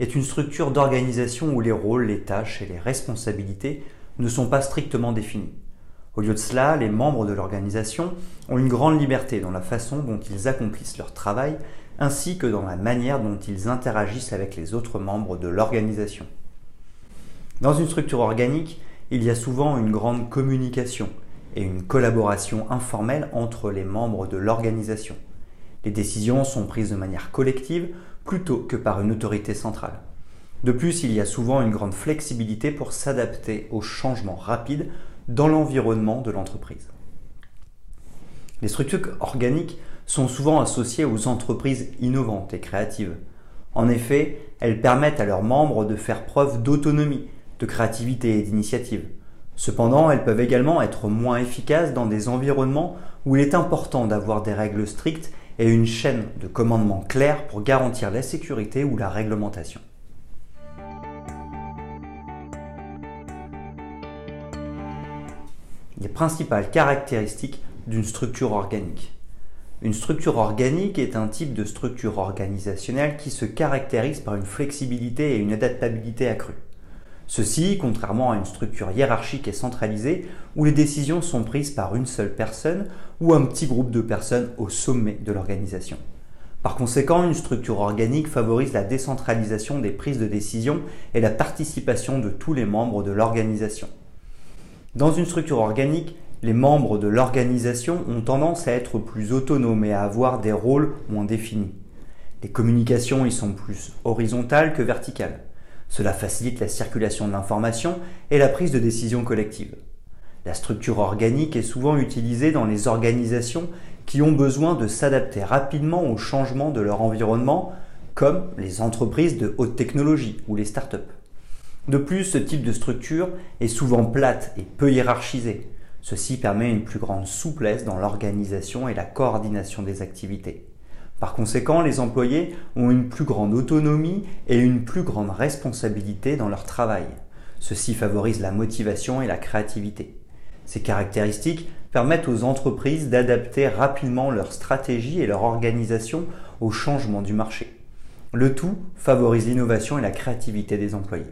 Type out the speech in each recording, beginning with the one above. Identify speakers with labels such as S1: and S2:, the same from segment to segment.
S1: est une structure d'organisation où les rôles, les tâches et les responsabilités ne sont pas strictement définis. Au lieu de cela, les membres de l'organisation ont une grande liberté dans la façon dont ils accomplissent leur travail ainsi que dans la manière dont ils interagissent avec les autres membres de l'organisation. Dans une structure organique, il y a souvent une grande communication et une collaboration informelle entre les membres de l'organisation. Les décisions sont prises de manière collective plutôt que par une autorité centrale. De plus, il y a souvent une grande flexibilité pour s'adapter aux changements rapides dans l'environnement de l'entreprise. Les structures organiques sont souvent associées aux entreprises innovantes et créatives. En effet, elles permettent à leurs membres de faire preuve d'autonomie, de créativité et d'initiative. Cependant, elles peuvent également être moins efficaces dans des environnements où il est important d'avoir des règles strictes et une chaîne de commandement claire pour garantir la sécurité ou la réglementation. Les principales caractéristiques d'une structure organique. Une structure organique est un type de structure organisationnelle qui se caractérise par une flexibilité et une adaptabilité accrue. Ceci, contrairement à une structure hiérarchique et centralisée où les décisions sont prises par une seule personne ou un petit groupe de personnes au sommet de l'organisation. Par conséquent, une structure organique favorise la décentralisation des prises de décision et la participation de tous les membres de l'organisation. Dans une structure organique, les membres de l'organisation ont tendance à être plus autonomes et à avoir des rôles moins définis. Les communications y sont plus horizontales que verticales. Cela facilite la circulation de l'information et la prise de décision collective. La structure organique est souvent utilisée dans les organisations qui ont besoin de s'adapter rapidement aux changements de leur environnement, comme les entreprises de haute technologie ou les startups. De plus, ce type de structure est souvent plate et peu hiérarchisée. Ceci permet une plus grande souplesse dans l'organisation et la coordination des activités. Par conséquent, les employés ont une plus grande autonomie et une plus grande responsabilité dans leur travail. Ceci favorise la motivation et la créativité. Ces caractéristiques permettent aux entreprises d'adapter rapidement leur stratégie et leur organisation aux changements du marché. Le tout favorise l'innovation et la créativité des employés.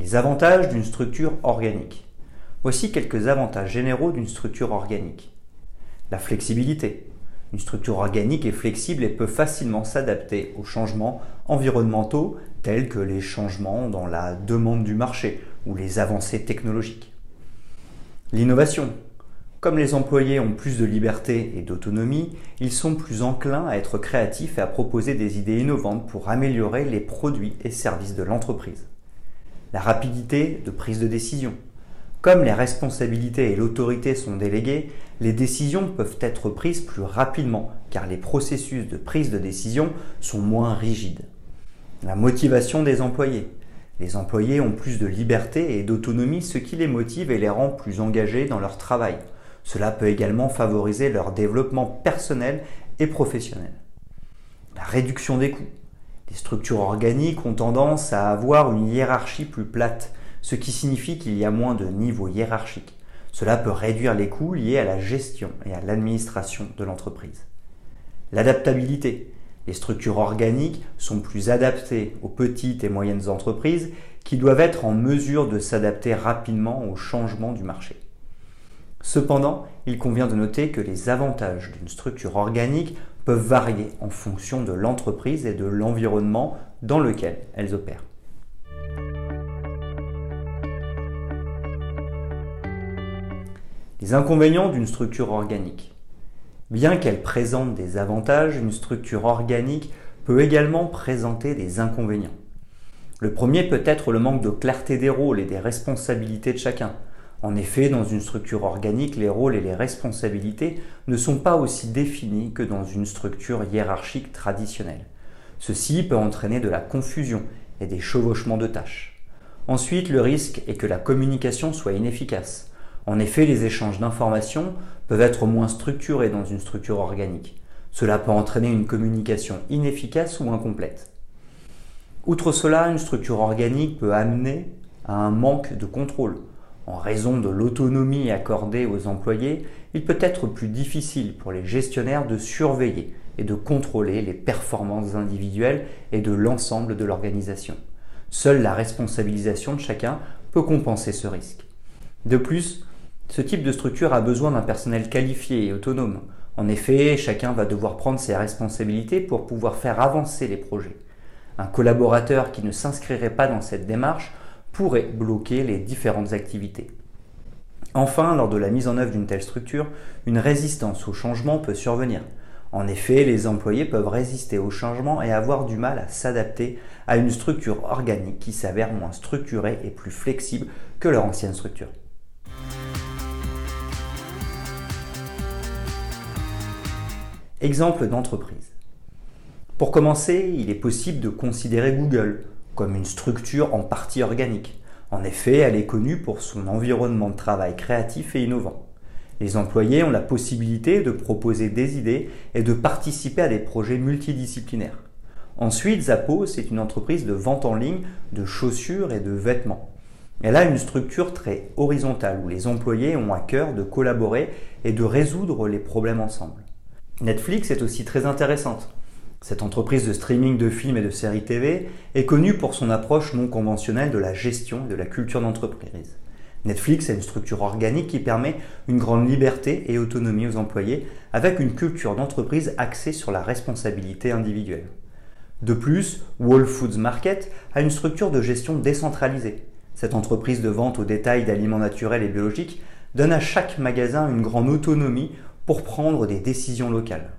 S1: Les avantages d'une structure organique. Voici quelques avantages généraux d'une structure organique. La flexibilité. Une structure organique est flexible et peut facilement s'adapter aux changements environnementaux tels que les changements dans la demande du marché ou les avancées technologiques. L'innovation. Comme les employés ont plus de liberté et d'autonomie, ils sont plus enclins à être créatifs et à proposer des idées innovantes pour améliorer les produits et services de l'entreprise. La rapidité de prise de décision. Comme les responsabilités et l'autorité sont déléguées, les décisions peuvent être prises plus rapidement car les processus de prise de décision sont moins rigides. La motivation des employés. Les employés ont plus de liberté et d'autonomie, ce qui les motive et les rend plus engagés dans leur travail. Cela peut également favoriser leur développement personnel et professionnel. La réduction des coûts. Les structures organiques ont tendance à avoir une hiérarchie plus plate ce qui signifie qu'il y a moins de niveaux hiérarchiques. Cela peut réduire les coûts liés à la gestion et à l'administration de l'entreprise. L'adaptabilité. Les structures organiques sont plus adaptées aux petites et moyennes entreprises qui doivent être en mesure de s'adapter rapidement aux changements du marché. Cependant, il convient de noter que les avantages d'une structure organique peuvent varier en fonction de l'entreprise et de l'environnement dans lequel elles opèrent. Les inconvénients d'une structure organique. Bien qu'elle présente des avantages, une structure organique peut également présenter des inconvénients. Le premier peut être le manque de clarté des rôles et des responsabilités de chacun. En effet, dans une structure organique, les rôles et les responsabilités ne sont pas aussi définis que dans une structure hiérarchique traditionnelle. Ceci peut entraîner de la confusion et des chevauchements de tâches. Ensuite, le risque est que la communication soit inefficace. En effet, les échanges d'informations peuvent être moins structurés dans une structure organique. Cela peut entraîner une communication inefficace ou incomplète. Outre cela, une structure organique peut amener à un manque de contrôle. En raison de l'autonomie accordée aux employés, il peut être plus difficile pour les gestionnaires de surveiller et de contrôler les performances individuelles et de l'ensemble de l'organisation. Seule la responsabilisation de chacun peut compenser ce risque. De plus, ce type de structure a besoin d'un personnel qualifié et autonome. En effet, chacun va devoir prendre ses responsabilités pour pouvoir faire avancer les projets. Un collaborateur qui ne s'inscrirait pas dans cette démarche pourrait bloquer les différentes activités. Enfin, lors de la mise en œuvre d'une telle structure, une résistance au changement peut survenir. En effet, les employés peuvent résister au changement et avoir du mal à s'adapter à une structure organique qui s'avère moins structurée et plus flexible que leur ancienne structure. Exemple d'entreprise. Pour commencer, il est possible de considérer Google comme une structure en partie organique. En effet, elle est connue pour son environnement de travail créatif et innovant. Les employés ont la possibilité de proposer des idées et de participer à des projets multidisciplinaires. Ensuite, Zappos est une entreprise de vente en ligne de chaussures et de vêtements. Elle a une structure très horizontale où les employés ont à cœur de collaborer et de résoudre les problèmes ensemble. Netflix est aussi très intéressante. Cette entreprise de streaming de films et de séries TV est connue pour son approche non conventionnelle de la gestion de la culture d'entreprise. Netflix est une structure organique qui permet une grande liberté et autonomie aux employés avec une culture d'entreprise axée sur la responsabilité individuelle. De plus, Whole Foods Market a une structure de gestion décentralisée. Cette entreprise de vente au détail d'aliments naturels et biologiques donne à chaque magasin une grande autonomie pour prendre des décisions locales.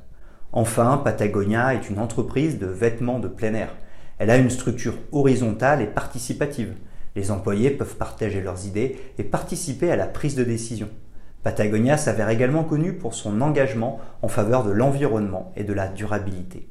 S1: Enfin, Patagonia est une entreprise de vêtements de plein air. Elle a une structure horizontale et participative. Les employés peuvent partager leurs idées et participer à la prise de décision. Patagonia s'avère également connu pour son engagement en faveur de l'environnement et de la durabilité.